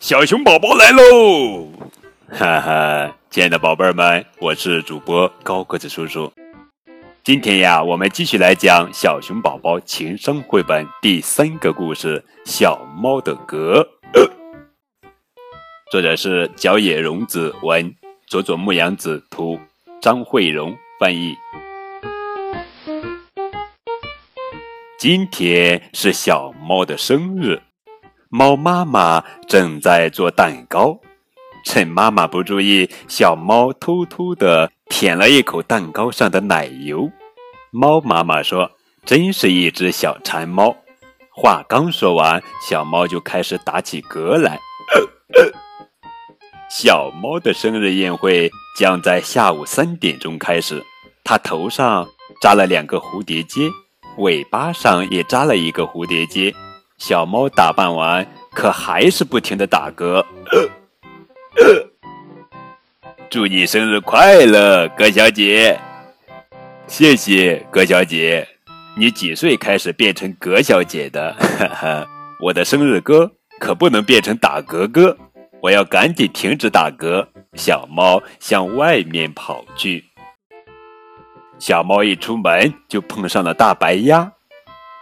小熊宝宝来喽！哈哈，亲爱的宝贝儿们，我是主播高个子叔叔。今天呀，我们继续来讲小熊宝宝情商绘本第三个故事《小猫的歌》。作者是角野荣子文，佐佐木阳子图，张慧荣翻译。今天是小猫的生日，猫妈妈正在做蛋糕。趁妈妈不注意，小猫偷偷的舔了一口蛋糕上的奶油。猫妈妈说：“真是一只小馋猫。”话刚说完，小猫就开始打起嗝来。小猫的生日宴会将在下午三点钟开始。它头上扎了两个蝴蝶结，尾巴上也扎了一个蝴蝶结。小猫打扮完，可还是不停的打嗝。祝你生日快乐，葛小姐！谢谢葛小姐。你几岁开始变成葛小姐的？哈哈，我的生日歌可不能变成打嗝歌。我要赶紧停止打嗝。小猫向外面跑去。小猫一出门就碰上了大白鸭。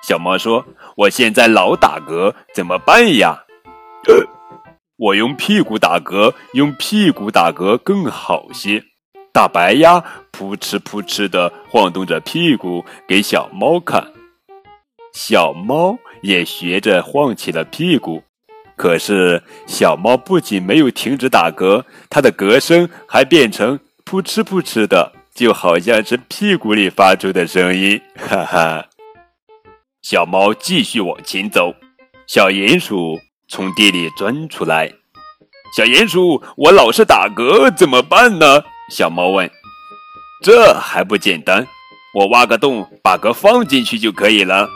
小猫说：“我现在老打嗝，怎么办呀？” 我用屁股打嗝，用屁股打嗝更好些。大白鸭扑哧扑哧的晃动着屁股给小猫看，小猫也学着晃起了屁股。可是，小猫不仅没有停止打嗝，它的嗝声还变成扑哧扑哧的，就好像是屁股里发出的声音。哈哈！小猫继续往前走，小鼹鼠从地里钻出来。小鼹鼠，我老是打嗝，怎么办呢？小猫问。这还不简单，我挖个洞，把嗝放进去就可以了。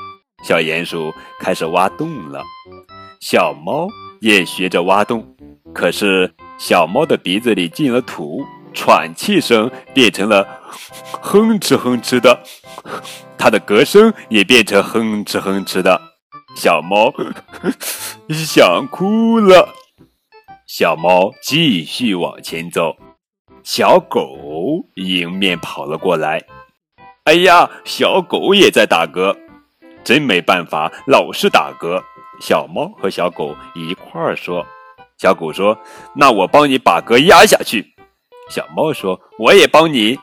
小鼹鼠开始挖洞了。小猫也学着挖洞，可是小猫的鼻子里进了土，喘气声变成了哼哧哼哧的，它的歌声也变成哼哧哼哧的。小猫 想哭了。小猫继续往前走，小狗迎面跑了过来。哎呀，小狗也在打嗝，真没办法，老是打嗝。小猫和小狗一块儿说：“小狗说，那我帮你把嗝压下去。”小猫说：“我也帮你。”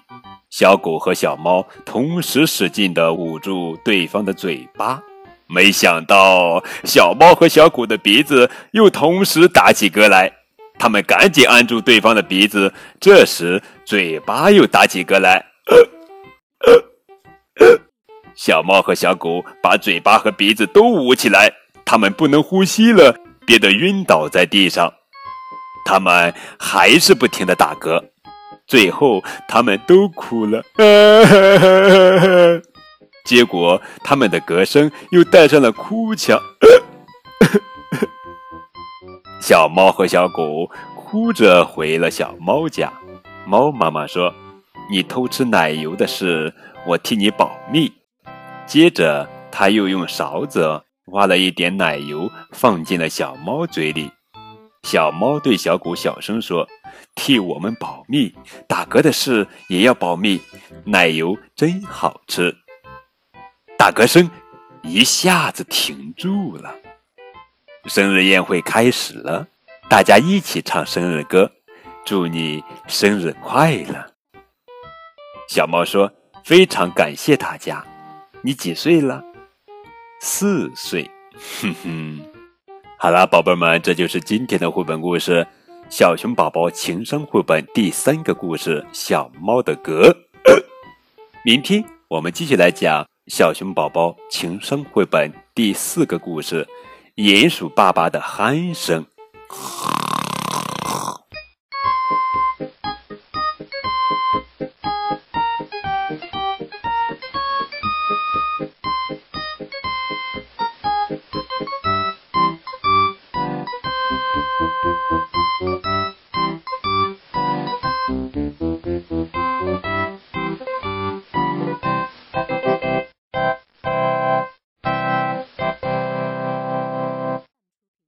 小狗和小猫同时使劲地捂住对方的嘴巴，没想到小猫和小狗的鼻子又同时打起嗝来，他们赶紧按住对方的鼻子，这时嘴巴又打起嗝来。小猫和小狗把嘴巴和鼻子都捂起来。他们不能呼吸了，憋得晕倒在地上。他们还是不停的打嗝，最后他们都哭了。结果他们的歌声又带上了哭腔。小猫和小狗哭着回了小猫家。猫妈妈说：“你偷吃奶油的事，我替你保密。”接着，他又用勺子。挖了一点奶油，放进了小猫嘴里。小猫对小狗小声说：“替我们保密，打嗝的事也要保密。奶油真好吃。”打嗝声一下子停住了。生日宴会开始了，大家一起唱生日歌：“祝你生日快乐。”小猫说：“非常感谢大家。你几岁了？”四岁，哼哼，好了，宝贝们，这就是今天的绘本故事《小熊宝宝情商绘本》第三个故事《小猫的嗝》。明天我们继续来讲《小熊宝宝情商绘本》第四个故事《鼹鼠爸爸的鼾声》。